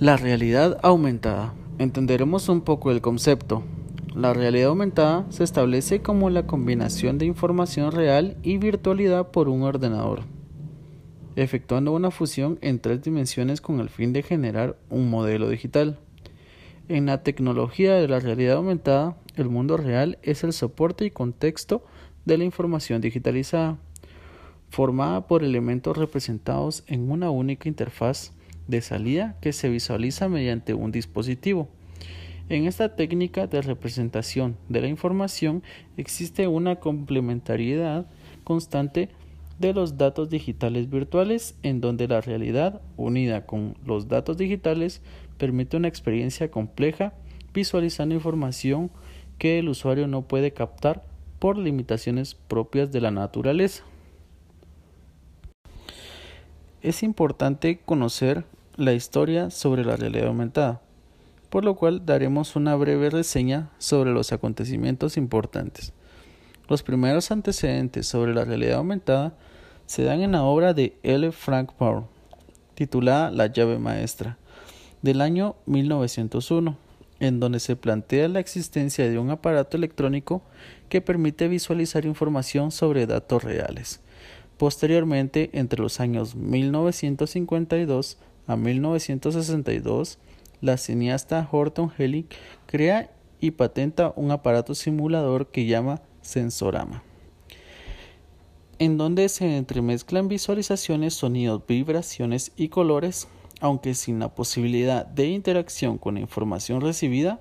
La realidad aumentada. Entenderemos un poco el concepto. La realidad aumentada se establece como la combinación de información real y virtualidad por un ordenador, efectuando una fusión en tres dimensiones con el fin de generar un modelo digital. En la tecnología de la realidad aumentada, el mundo real es el soporte y contexto de la información digitalizada, formada por elementos representados en una única interfaz de salida que se visualiza mediante un dispositivo. En esta técnica de representación de la información existe una complementariedad constante de los datos digitales virtuales en donde la realidad unida con los datos digitales permite una experiencia compleja visualizando información que el usuario no puede captar por limitaciones propias de la naturaleza. Es importante conocer la historia sobre la realidad aumentada, por lo cual daremos una breve reseña sobre los acontecimientos importantes. Los primeros antecedentes sobre la realidad aumentada se dan en la obra de L. Frank Baur, titulada La llave maestra, del año 1901, en donde se plantea la existencia de un aparato electrónico que permite visualizar información sobre datos reales. Posteriormente, entre los años 1952 a 1962, la cineasta Horton Helling crea y patenta un aparato simulador que llama Sensorama, en donde se entremezclan visualizaciones, sonidos, vibraciones y colores, aunque sin la posibilidad de interacción con la información recibida,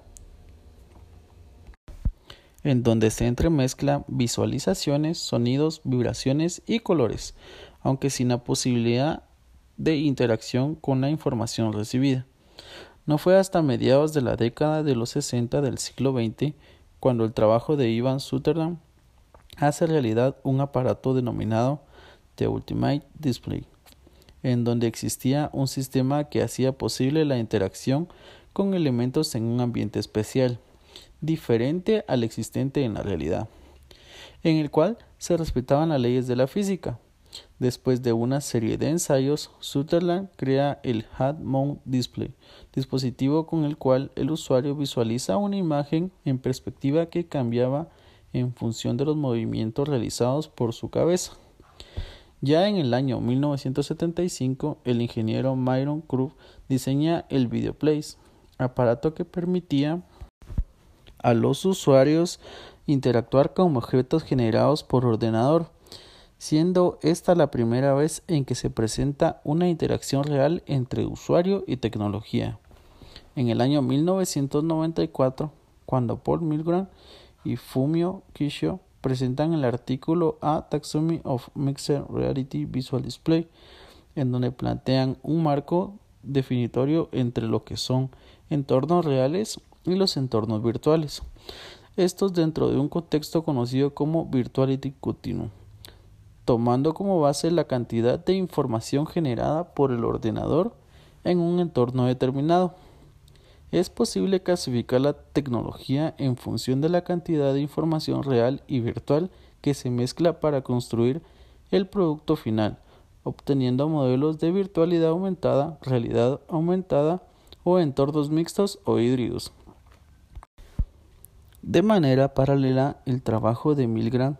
en donde se entremezclan visualizaciones, sonidos, vibraciones y colores, aunque sin la posibilidad de interacción con la información recibida. No fue hasta mediados de la década de los 60 del siglo XX cuando el trabajo de Ivan Sutherland hace realidad un aparato denominado The Ultimate Display, en donde existía un sistema que hacía posible la interacción con elementos en un ambiente especial, diferente al existente en la realidad, en el cual se respetaban las leyes de la física, Después de una serie de ensayos, Sutherland crea el Head Mount Display, dispositivo con el cual el usuario visualiza una imagen en perspectiva que cambiaba en función de los movimientos realizados por su cabeza. Ya en el año 1975, el ingeniero Myron Krupp diseña el Videoplace, aparato que permitía a los usuarios interactuar con objetos generados por ordenador siendo esta la primera vez en que se presenta una interacción real entre usuario y tecnología. En el año 1994, cuando Paul Milgram y Fumio Kishio presentan el artículo A Taxonomy of Mixed Reality Visual Display, en donde plantean un marco definitorio entre lo que son entornos reales y los entornos virtuales. Estos dentro de un contexto conocido como Virtuality Continuum tomando como base la cantidad de información generada por el ordenador en un entorno determinado. Es posible clasificar la tecnología en función de la cantidad de información real y virtual que se mezcla para construir el producto final, obteniendo modelos de virtualidad aumentada, realidad aumentada o entornos mixtos o híbridos. De manera paralela, el trabajo de Milgram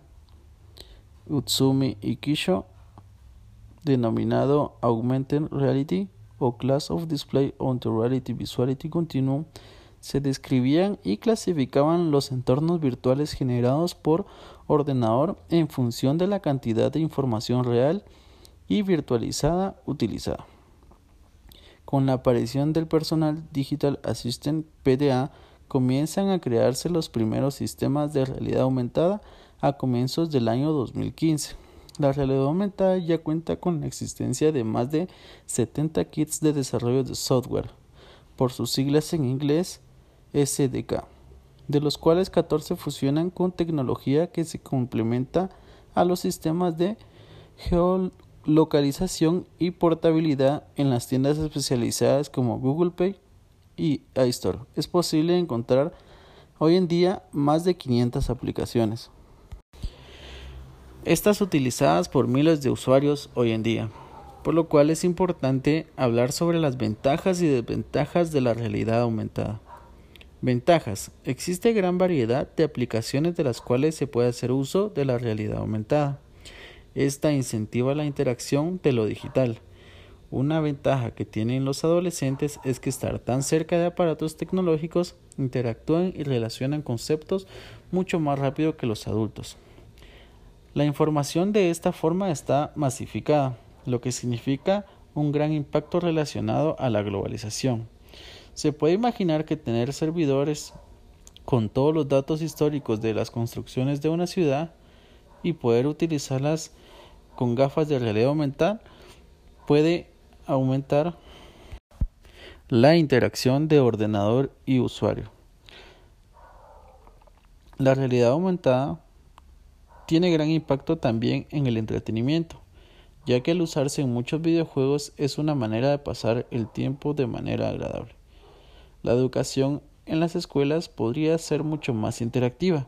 Utsumi y Kisho, denominado Augmented Reality o Class of Display on Reality Visuality Continuum, se describían y clasificaban los entornos virtuales generados por ordenador en función de la cantidad de información real y virtualizada utilizada. Con la aparición del Personal Digital Assistant PDA, comienzan a crearse los primeros sistemas de realidad aumentada a comienzos del año 2015. La realidad aumentada ya cuenta con la existencia de más de 70 kits de desarrollo de software, por sus siglas en inglés SDK, de los cuales 14 fusionan con tecnología que se complementa a los sistemas de geolocalización y portabilidad en las tiendas especializadas como Google Pay y iStore. Es posible encontrar hoy en día más de 500 aplicaciones estas utilizadas por miles de usuarios hoy en día. por lo cual es importante hablar sobre las ventajas y desventajas de la realidad aumentada. Ventajas. Existe gran variedad de aplicaciones de las cuales se puede hacer uso de la realidad aumentada. Esta incentiva la interacción de lo digital. Una ventaja que tienen los adolescentes es que estar tan cerca de aparatos tecnológicos interactúan y relacionan conceptos mucho más rápido que los adultos. La información de esta forma está masificada, lo que significa un gran impacto relacionado a la globalización. Se puede imaginar que tener servidores con todos los datos históricos de las construcciones de una ciudad y poder utilizarlas con gafas de realidad aumentada puede aumentar la interacción de ordenador y usuario. La realidad aumentada tiene gran impacto también en el entretenimiento, ya que al usarse en muchos videojuegos es una manera de pasar el tiempo de manera agradable. La educación en las escuelas podría ser mucho más interactiva,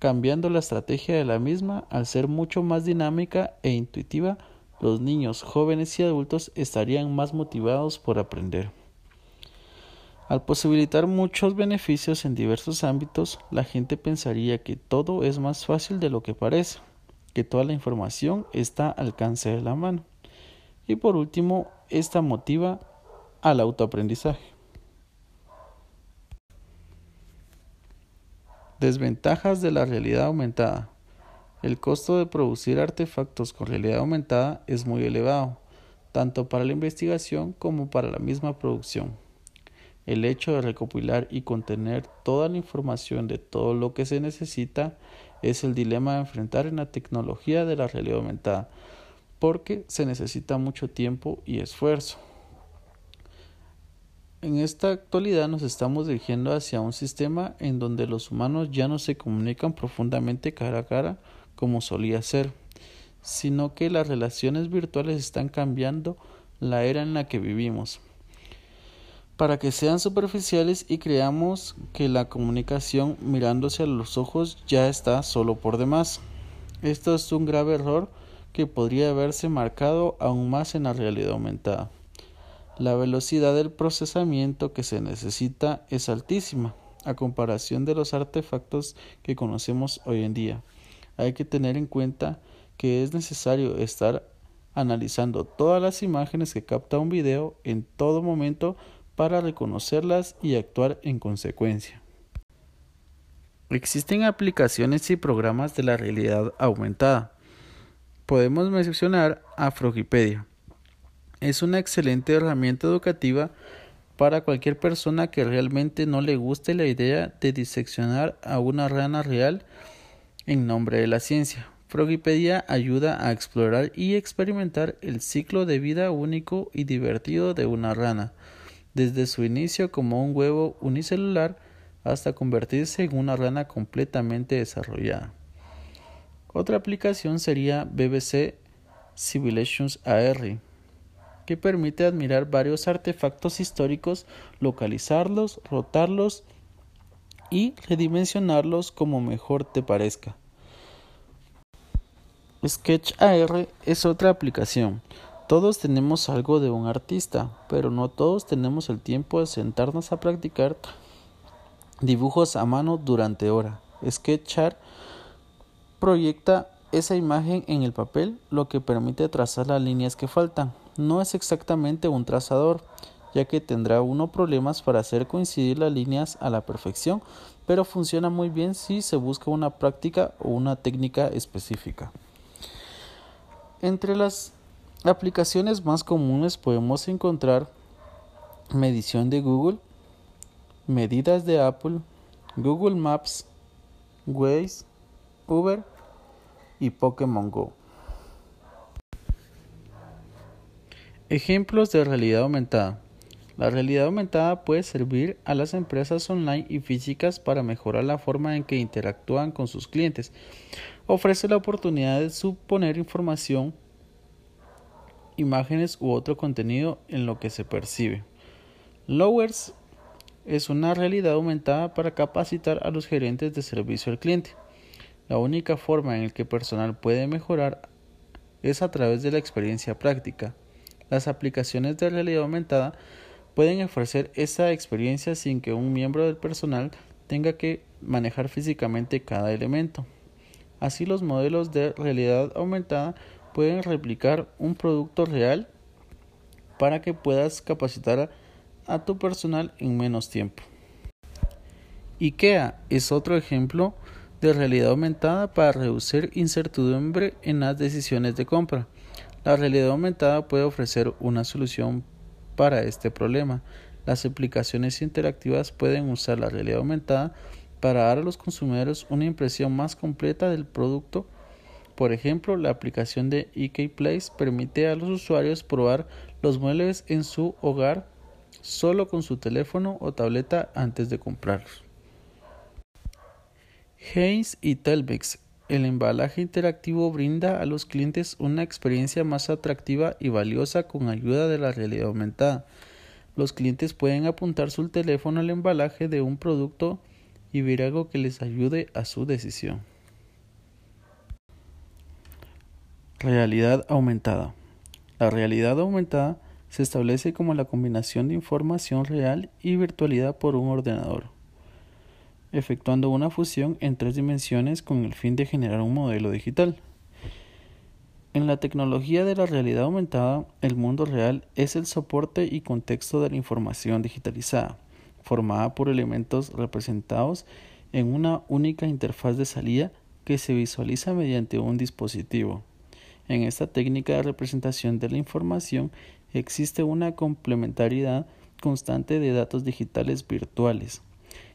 cambiando la estrategia de la misma al ser mucho más dinámica e intuitiva los niños, jóvenes y adultos estarían más motivados por aprender. Al posibilitar muchos beneficios en diversos ámbitos, la gente pensaría que todo es más fácil de lo que parece, que toda la información está al alcance de la mano. Y por último, esta motiva al autoaprendizaje. Desventajas de la realidad aumentada. El costo de producir artefactos con realidad aumentada es muy elevado, tanto para la investigación como para la misma producción. El hecho de recopilar y contener toda la información de todo lo que se necesita es el dilema de enfrentar en la tecnología de la realidad aumentada, porque se necesita mucho tiempo y esfuerzo. En esta actualidad nos estamos dirigiendo hacia un sistema en donde los humanos ya no se comunican profundamente cara a cara como solía ser, sino que las relaciones virtuales están cambiando la era en la que vivimos. Para que sean superficiales y creamos que la comunicación mirándose a los ojos ya está solo por demás. Esto es un grave error que podría haberse marcado aún más en la realidad aumentada. La velocidad del procesamiento que se necesita es altísima a comparación de los artefactos que conocemos hoy en día hay que tener en cuenta que es necesario estar analizando todas las imágenes que capta un video en todo momento para reconocerlas y actuar en consecuencia. Existen aplicaciones y programas de la realidad aumentada. Podemos mencionar a Frogipedia. Es una excelente herramienta educativa para cualquier persona que realmente no le guste la idea de diseccionar a una rana real en nombre de la ciencia. Frogipedia ayuda a explorar y experimentar el ciclo de vida único y divertido de una rana, desde su inicio como un huevo unicelular hasta convertirse en una rana completamente desarrollada. Otra aplicación sería BBC Civilizations AR, que permite admirar varios artefactos históricos, localizarlos, rotarlos y redimensionarlos como mejor te parezca. Sketch AR es otra aplicación. Todos tenemos algo de un artista, pero no todos tenemos el tiempo de sentarnos a practicar dibujos a mano durante horas. Sketchar proyecta esa imagen en el papel, lo que permite trazar las líneas que faltan. No es exactamente un trazador, ya que tendrá uno problemas para hacer coincidir las líneas a la perfección, pero funciona muy bien si se busca una práctica o una técnica específica. Entre las aplicaciones más comunes podemos encontrar medición de Google, medidas de Apple, Google Maps, Waze, Uber y Pokémon Go. Ejemplos de realidad aumentada. La realidad aumentada puede servir a las empresas online y físicas para mejorar la forma en que interactúan con sus clientes. Ofrece la oportunidad de suponer información, imágenes u otro contenido en lo que se percibe. Lowers es una realidad aumentada para capacitar a los gerentes de servicio al cliente. La única forma en la que el personal puede mejorar es a través de la experiencia práctica. Las aplicaciones de realidad aumentada pueden ofrecer esa experiencia sin que un miembro del personal tenga que manejar físicamente cada elemento. Así los modelos de realidad aumentada pueden replicar un producto real para que puedas capacitar a, tu personal en menos tiempo. IKEA es otro ejemplo de realidad aumentada para reducir incertidumbre en las decisiones de compra. La realidad aumentada puede ofrecer una solución para este problema. Las aplicaciones interactivas pueden usar la realidad aumentada para dar a los consumidores una impresión más completa del producto. Por ejemplo, la aplicación de EK Place permite a los usuarios probar los muebles en su hogar solo con su teléfono o tableta antes de comprarlos. Haynes y Telbex. El embalaje interactivo brinda a los clientes una experiencia más atractiva y valiosa con ayuda de la realidad aumentada. Los clientes pueden apuntar su teléfono al embalaje de un producto y ver algo que les ayude a su decisión. Realidad aumentada. La realidad aumentada se establece como la combinación de información real y virtualidad por un ordenador, efectuando una fusión en tres dimensiones con el fin de generar un modelo digital. En la tecnología de la realidad aumentada, el mundo real es el soporte y contexto de la información digitalizada formada por elementos representados en una única interfaz de salida que se visualiza mediante un dispositivo. En esta técnica de representación de la información existe una complementariedad constante de datos digitales virtuales,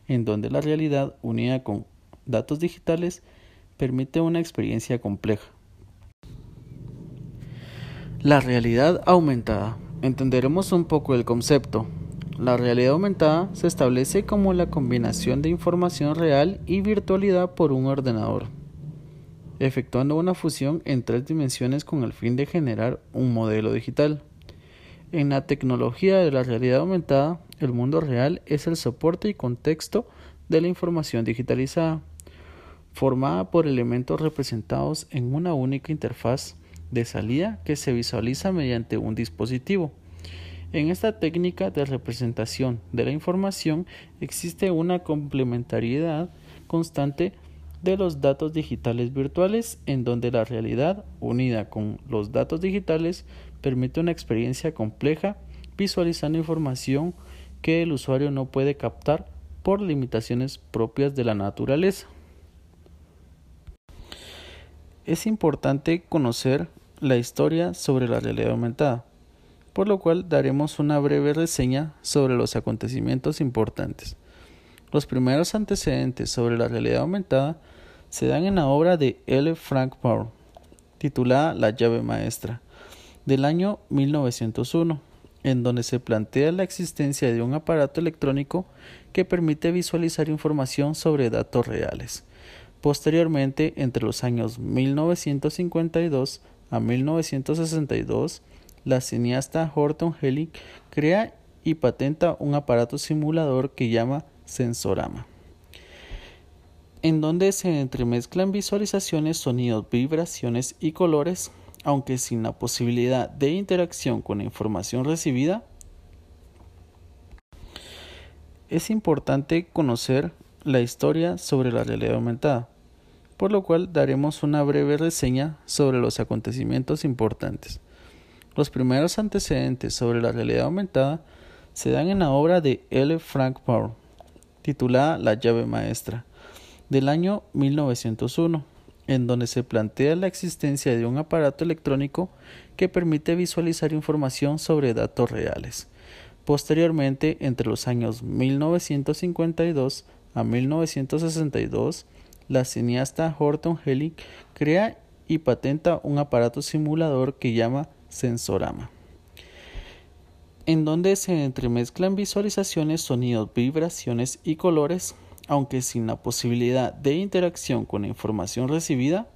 en donde la realidad unida con datos digitales permite una experiencia compleja. La realidad aumentada. Entenderemos un poco el concepto. La realidad aumentada se establece como la combinación de información real y virtualidad por un ordenador, efectuando una fusión en tres dimensiones con el fin de generar un modelo digital. En la tecnología de la realidad aumentada, el mundo real es el soporte y contexto de la información digitalizada, formada por elementos representados en una única interfaz de salida que se visualiza mediante un dispositivo. En esta técnica de representación de la información existe una complementariedad constante de los datos digitales virtuales en donde la realidad unida con los datos digitales permite una experiencia compleja visualizando información que el usuario no puede captar por limitaciones propias de la naturaleza. Es importante conocer la historia sobre la realidad aumentada por lo cual daremos una breve reseña sobre los acontecimientos importantes. Los primeros antecedentes sobre la realidad aumentada se dan en la obra de L. Frank Baur, titulada La llave maestra, del año 1901, en donde se plantea la existencia de un aparato electrónico que permite visualizar información sobre datos reales. Posteriormente, entre los años 1952 a 1962, la cineasta Horton Helling crea y patenta un aparato simulador que llama Sensorama, en donde se entremezclan visualizaciones, sonidos, vibraciones y colores, aunque sin la posibilidad de interacción con la información recibida. Es importante conocer la historia sobre la realidad aumentada, por lo cual daremos una breve reseña sobre los acontecimientos importantes. Los primeros antecedentes sobre la realidad aumentada se dan en la obra de L. Frank Baur, titulada La llave maestra, del año 1901, en donde se plantea la existencia de un aparato electrónico que permite visualizar información sobre datos reales. Posteriormente, entre los años 1952 a 1962, la cineasta Horton Helling crea y patenta un aparato simulador que llama Sensorama, en donde se entremezclan visualizaciones, sonidos, vibraciones y colores, aunque sin la posibilidad de interacción con la información recibida.